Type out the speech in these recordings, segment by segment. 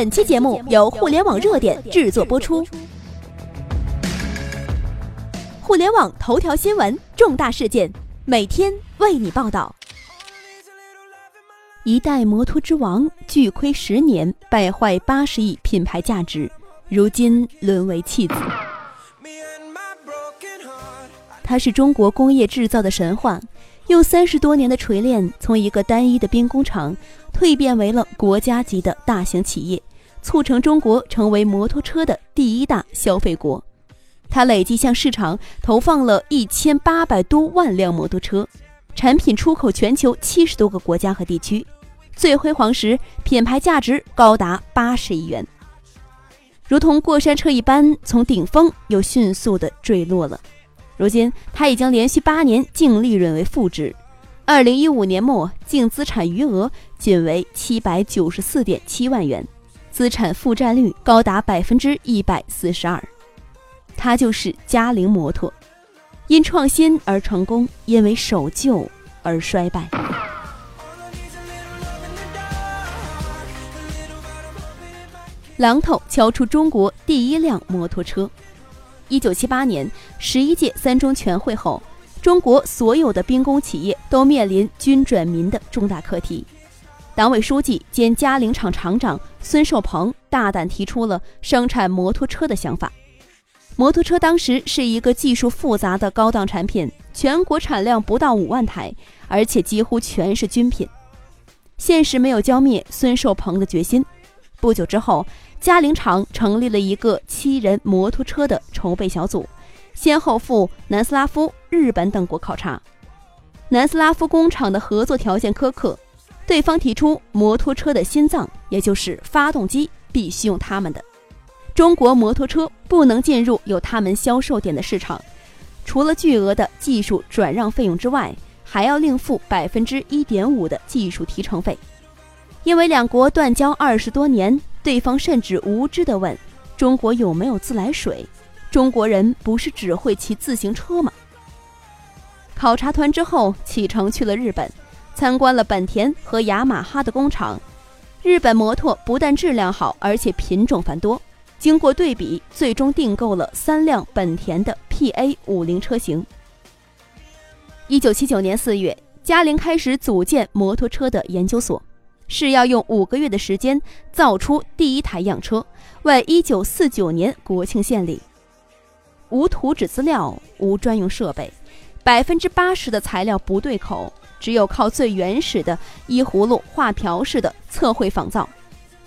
本期节目由互联网热点制作播出。互联网头条新闻，重大事件，每天为你报道。一代摩托之王巨亏十年，败坏八十亿品牌价值，如今沦为弃子。他是中国工业制造的神话，用三十多年的锤炼，从一个单一的兵工厂蜕变为了国家级的大型企业，促成中国成为摩托车的第一大消费国。它累计向市场投放了一千八百多万辆摩托车。产品出口全球七十多个国家和地区，最辉煌时品牌价值高达八十亿元，如同过山车一般从顶峰又迅速的坠落了。如今，它已经连续八年净利润为负值，二零一五年末净资产余额仅为七百九十四点七万元，资产负债率高达百分之一百四十二。它就是嘉陵摩托。因创新而成功，因为守旧而衰败。榔头敲出中国第一辆摩托车。一九七八年十一届三中全会后，中国所有的兵工企业都面临军转民的重大课题。党委书记兼嘉陵厂厂长孙寿鹏大胆提出了生产摩托车的想法。摩托车当时是一个技术复杂的高档产品，全国产量不到五万台，而且几乎全是军品。现实没有浇灭孙寿鹏的决心。不久之后，嘉陵厂成立了一个七人摩托车的筹备小组，先后赴南斯拉夫、日本等国考察。南斯拉夫工厂的合作条件苛刻，对方提出摩托车的心脏，也就是发动机，必须用他们的。中国摩托车不能进入有他们销售点的市场，除了巨额的技术转让费用之外，还要另付百分之一点五的技术提成费。因为两国断交二十多年，对方甚至无知地问：“中国有没有自来水？中国人不是只会骑自行车吗？”考察团之后启程去了日本，参观了本田和雅马哈的工厂。日本摩托不但质量好，而且品种繁多。经过对比，最终订购了三辆本田的 PA 五零车型。一九七九年四月，嘉陵开始组建摩托车的研究所，是要用五个月的时间造出第一台样车，为一九四九年国庆献礼。无图纸资料，无专用设备，百分之八十的材料不对口，只有靠最原始的依葫芦画瓢似的测绘仿造。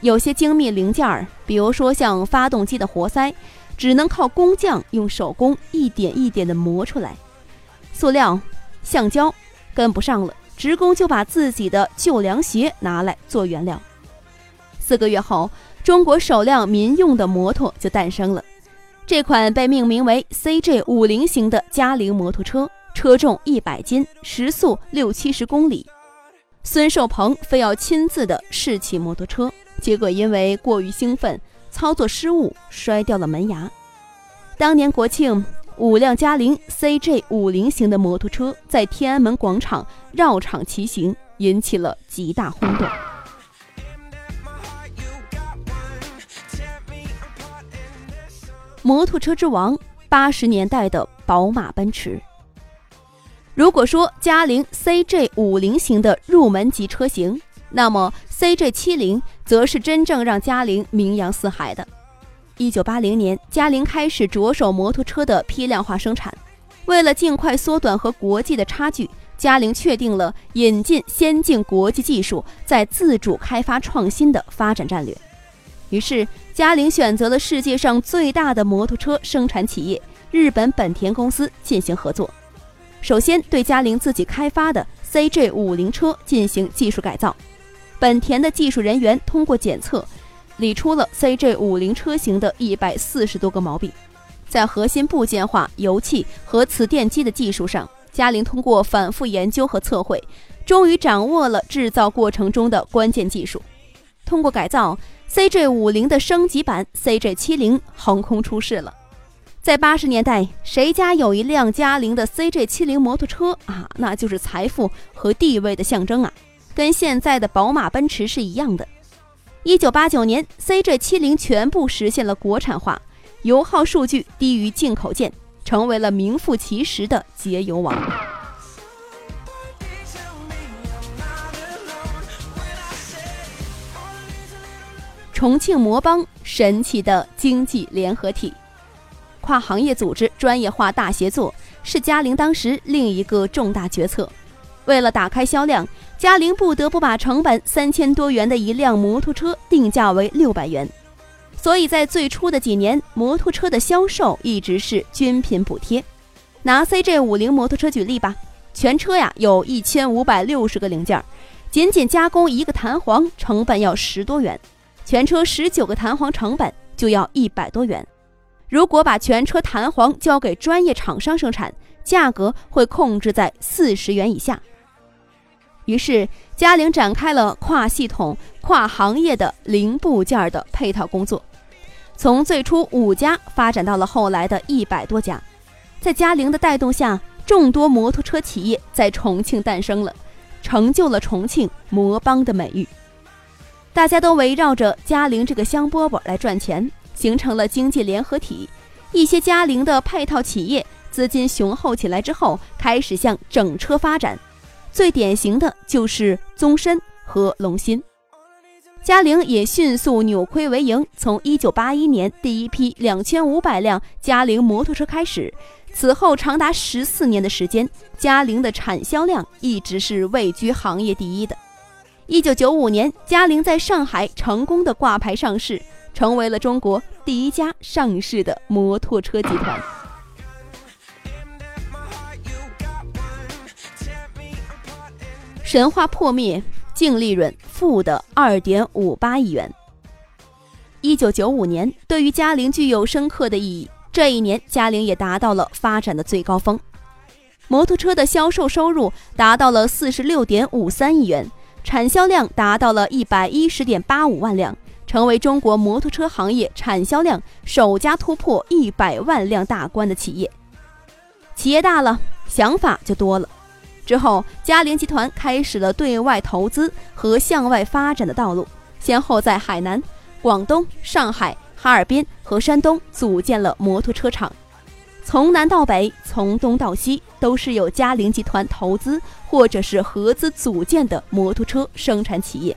有些精密零件儿，比如说像发动机的活塞，只能靠工匠用手工一点一点的磨出来。塑料、橡胶跟不上了，职工就把自己的旧凉鞋拿来做原料。四个月后，中国首辆民用的摩托就诞生了。这款被命名为 CJ 五零型的嘉陵摩托车，车重一百斤，时速六七十公里。孙寿鹏非要亲自的试骑摩托车。结果因为过于兴奋，操作失误，摔掉了门牙。当年国庆，五辆嘉陵 CJ 五零型的摩托车在天安门广场绕场骑行，引起了极大轰动。摩托车之王，八十年代的宝马、奔驰。如果说嘉陵 CJ 五零型的入门级车型，那么 CJ 七零则是真正让嘉陵名扬四海的。一九八零年，嘉陵开始着手摩托车的批量化生产。为了尽快缩短和国际的差距，嘉陵确定了引进先进国际技术，在自主开发创新的发展战略。于是，嘉陵选择了世界上最大的摩托车生产企业日本本田公司进行合作。首先，对嘉陵自己开发的 CJ 五零车进行技术改造。本田的技术人员通过检测，理出了 CJ 五零车型的一百四十多个毛病。在核心部件化、油气和磁电机的技术上，嘉陵通过反复研究和测绘，终于掌握了制造过程中的关键技术。通过改造，CJ 五零的升级版 CJ 七零横空出世了。在八十年代，谁家有一辆嘉陵的 CJ 七零摩托车啊，那就是财富和地位的象征啊！跟现在的宝马、奔驰是一样的。一九八九年，CJ 七零全部实现了国产化，油耗数据低于进口件，成为了名副其实的节油王。重庆魔邦神奇的经济联合体，跨行业组织专业化大协作是嘉陵当时另一个重大决策。为了打开销量，嘉陵不得不把成本三千多元的一辆摩托车定价为六百元。所以在最初的几年，摩托车的销售一直是均品补贴。拿 CJ 五零摩托车举例吧，全车呀有一千五百六十个零件，仅仅加工一个弹簧成本要十多元。全车十九个弹簧成本就要一百多元，如果把全车弹簧交给专业厂商生产，价格会控制在四十元以下。于是嘉陵展开了跨系统、跨行业的零部件的配套工作，从最初五家发展到了后来的一百多家。在嘉陵的带动下，众多摩托车企业在重庆诞生了，成就了重庆摩邦的美誉。大家都围绕着嘉陵这个香饽饽来赚钱，形成了经济联合体。一些嘉陵的配套企业资金雄厚起来之后，开始向整车发展。最典型的就是宗申和龙鑫。嘉陵也迅速扭亏为盈。从1981年第一批2500辆嘉陵摩托车开始，此后长达十四年的时间，嘉陵的产销量一直是位居行业第一的。一九九五年，嘉陵在上海成功的挂牌上市，成为了中国第一家上市的摩托车集团。神话破灭，净利润负的二点五八亿元。一九九五年对于嘉陵具有深刻的意义，这一年嘉陵也达到了发展的最高峰，摩托车的销售收入达到了四十六点五三亿元。产销量达到了一百一十点八五万辆，成为中国摩托车行业产销量首家突破一百万辆大关的企业。企业大了，想法就多了。之后，嘉陵集团开始了对外投资和向外发展的道路，先后在海南、广东、上海、哈尔滨和山东组建了摩托车厂。从南到北，从东到西，都是由嘉陵集团投资或者是合资组建的摩托车生产企业。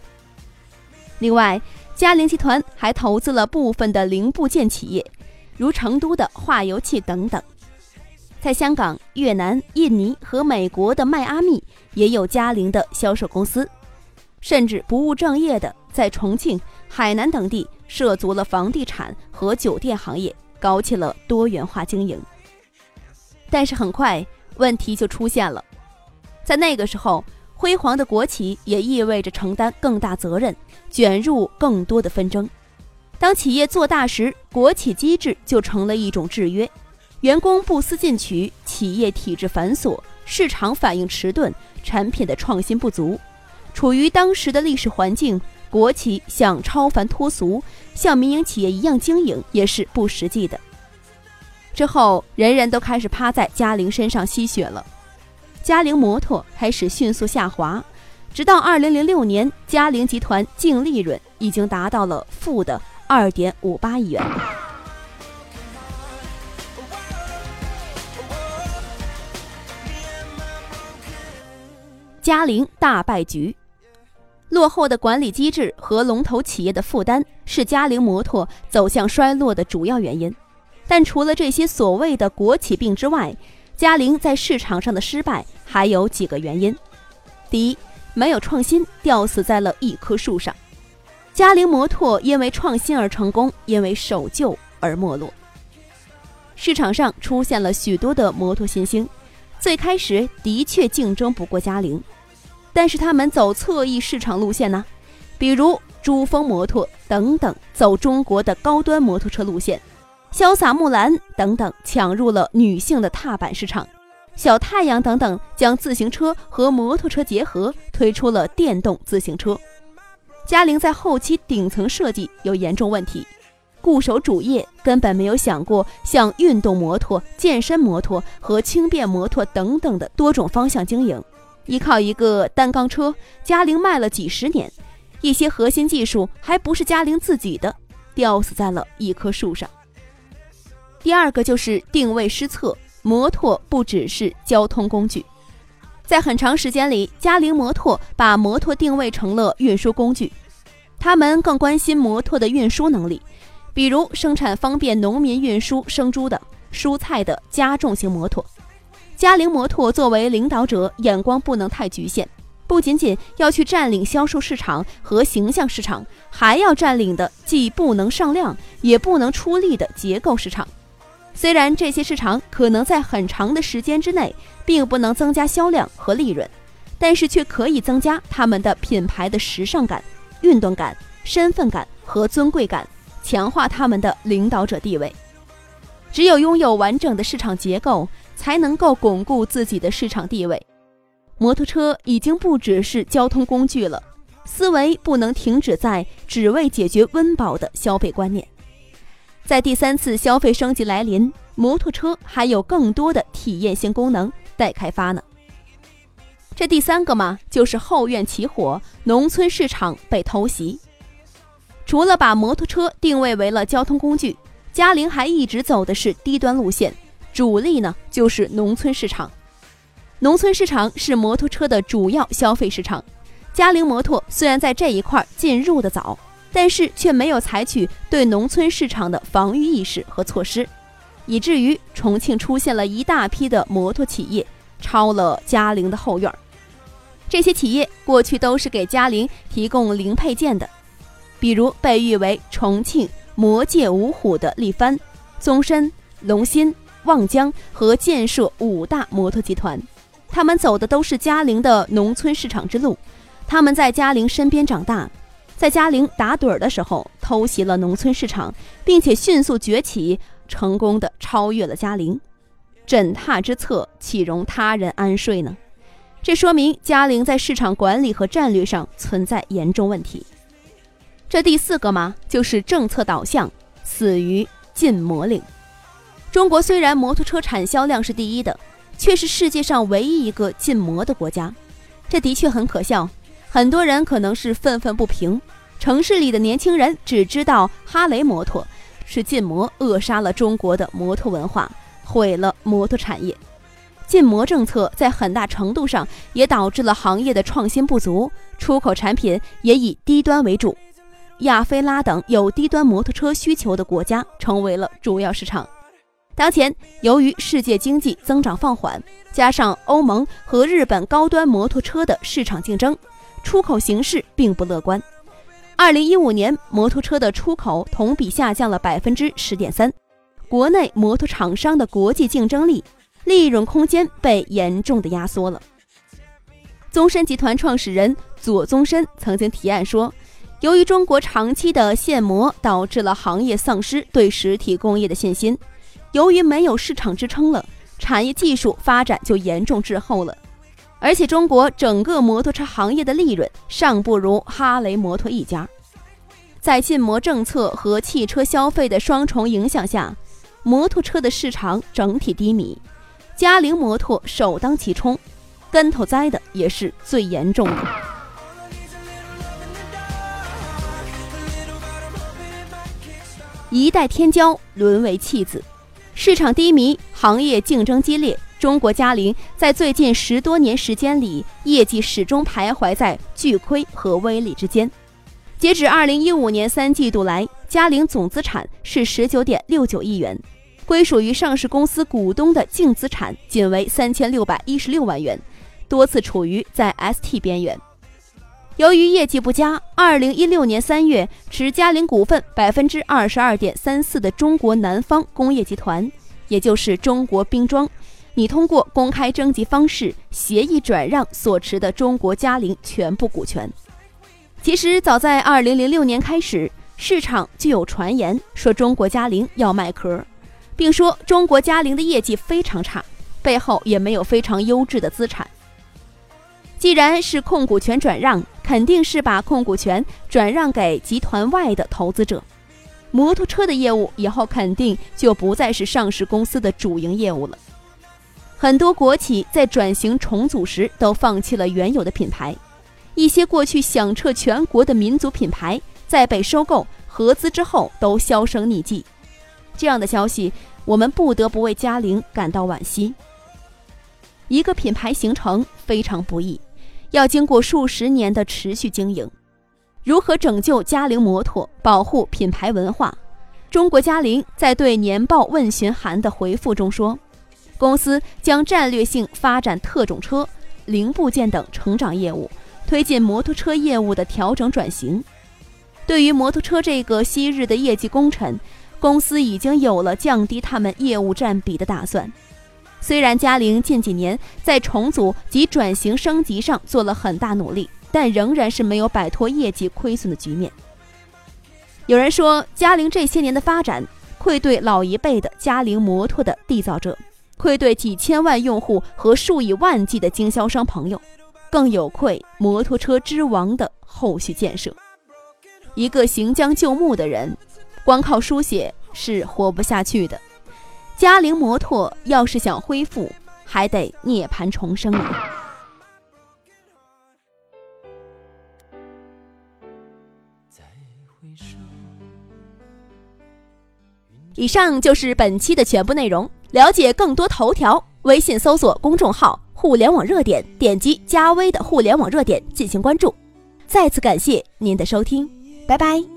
另外，嘉陵集团还投资了部分的零部件企业，如成都的化油器等等。在香港、越南、印尼和美国的迈阿密也有嘉陵的销售公司，甚至不务正业的在重庆、海南等地涉足了房地产和酒店行业，搞起了多元化经营。但是很快问题就出现了，在那个时候，辉煌的国企也意味着承担更大责任，卷入更多的纷争。当企业做大时，国企机制就成了一种制约，员工不思进取，企业体制繁琐，市场反应迟钝，产品的创新不足。处于当时的历史环境，国企想超凡脱俗，像民营企业一样经营，也是不实际的。之后，人人都开始趴在嘉陵身上吸血了，嘉陵摩托开始迅速下滑，直到二零零六年，嘉陵集团净利润已经达到了负的二点五八亿元。嘉陵大败局，落后的管理机制和龙头企业的负担是嘉陵摩托走向衰落的主要原因。但除了这些所谓的国企病之外，嘉陵在市场上的失败还有几个原因。第一，没有创新，吊死在了一棵树上。嘉陵摩托因为创新而成功，因为守旧而没落。市场上出现了许多的摩托新星，最开始的确竞争不过嘉陵，但是他们走侧翼市场路线呢，比如珠峰摩托等等，走中国的高端摩托车路线。潇洒木兰等等抢入了女性的踏板市场，小太阳等等将自行车和摩托车结合，推出了电动自行车。嘉陵在后期顶层设计有严重问题，固守主业，根本没有想过向运动摩托、健身摩托和轻便摩托等等的多种方向经营。依靠一个单缸车，嘉陵卖了几十年，一些核心技术还不是嘉陵自己的，吊死在了一棵树上。第二个就是定位失策，摩托不只是交通工具，在很长时间里，嘉陵摩托把摩托定位成了运输工具，他们更关心摩托的运输能力，比如生产方便农民运输生猪的、蔬菜的加重型摩托。嘉陵摩托作为领导者，眼光不能太局限。不仅仅要去占领销售市场和形象市场，还要占领的既不能上量，也不能出力的结构市场。虽然这些市场可能在很长的时间之内并不能增加销量和利润，但是却可以增加他们的品牌的时尚感、运动感、身份感和尊贵感，强化他们的领导者地位。只有拥有完整的市场结构，才能够巩固自己的市场地位。摩托车已经不只是交通工具了，思维不能停止在只为解决温饱的消费观念。在第三次消费升级来临，摩托车还有更多的体验性功能待开发呢。这第三个嘛，就是后院起火，农村市场被偷袭。除了把摩托车定位为了交通工具，嘉陵还一直走的是低端路线，主力呢就是农村市场。农村市场是摩托车的主要消费市场，嘉陵摩托虽然在这一块进入的早，但是却没有采取对农村市场的防御意识和措施，以至于重庆出现了一大批的摩托企业抄了嘉陵的后院儿。这些企业过去都是给嘉陵提供零配件的，比如被誉为重庆魔界五虎的力帆、宗申、龙鑫、望江和建设五大摩托集团。他们走的都是嘉陵的农村市场之路，他们在嘉陵身边长大，在嘉陵打盹儿的时候偷袭了农村市场，并且迅速崛起，成功的超越了嘉陵。枕榻之侧，岂容他人安睡呢？这说明嘉陵在市场管理和战略上存在严重问题。这第四个嘛，就是政策导向，死于禁摩令。中国虽然摩托车产销量是第一的。却是世界上唯一一个禁摩的国家，这的确很可笑。很多人可能是愤愤不平，城市里的年轻人只知道哈雷摩托是禁摩，扼杀了中国的摩托文化，毁了摩托产业。禁摩政策在很大程度上也导致了行业的创新不足，出口产品也以低端为主。亚非拉等有低端摩托车需求的国家成为了主要市场。当前，由于世界经济增长放缓，加上欧盟和日本高端摩托车的市场竞争，出口形势并不乐观。二零一五年，摩托车的出口同比下降了百分之十点三，国内摩托厂商的国际竞争力、利润空间被严重的压缩了。宗申集团创始人左宗申曾经提案说，由于中国长期的限摩，导致了行业丧失对实体工业的信心。由于没有市场支撑了，产业技术发展就严重滞后了，而且中国整个摩托车行业的利润尚不如哈雷摩托一家。在禁摩政策和汽车消费的双重影响下，摩托车的市场整体低迷，嘉陵摩托首当其冲，跟头栽的也是最严重的。一代天骄沦为弃子。市场低迷，行业竞争激烈。中国嘉陵在最近十多年时间里，业绩始终徘徊在巨亏和微利之间。截止二零一五年三季度来，嘉陵总资产是十九点六九亿元，归属于上市公司股东的净资产仅为三千六百一十六万元，多次处于在 ST 边缘。由于业绩不佳，二零一六年三月，持嘉陵股份百分之二十二点三四的中国南方工业集团，也就是中国兵装，拟通过公开征集方式协议转让所持的中国嘉陵全部股权。其实早在二零零六年开始，市场就有传言说中国嘉陵要卖壳，并说中国嘉陵的业绩非常差，背后也没有非常优质的资产。既然是控股权转让，肯定是把控股权转让给集团外的投资者。摩托车的业务以后肯定就不再是上市公司的主营业务了。很多国企在转型重组时都放弃了原有的品牌，一些过去响彻全国的民族品牌，在被收购合资之后都销声匿迹。这样的消息，我们不得不为嘉陵感到惋惜。一个品牌形成非常不易，要经过数十年的持续经营。如何拯救嘉陵摩托，保护品牌文化？中国嘉陵在对年报问询函的回复中说，公司将战略性发展特种车、零部件等成长业务，推进摩托车业务的调整转型。对于摩托车这个昔日的业绩功臣，公司已经有了降低他们业务占比的打算。虽然嘉陵近几年在重组及转型升级上做了很大努力，但仍然是没有摆脱业绩亏损的局面。有人说，嘉陵这些年的发展愧对老一辈的嘉陵摩托的缔造者，愧对几千万用户和数以万计的经销商朋友，更有愧摩托车之王的后续建设。一个行将就木的人，光靠书写是活不下去的。嘉陵摩托要是想恢复，还得涅槃重生啊！以上就是本期的全部内容。了解更多头条，微信搜索公众号“互联网热点”，点击加微的“互联网热点”进行关注。再次感谢您的收听，拜拜。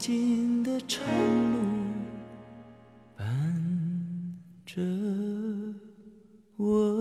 无尽的长路伴着我。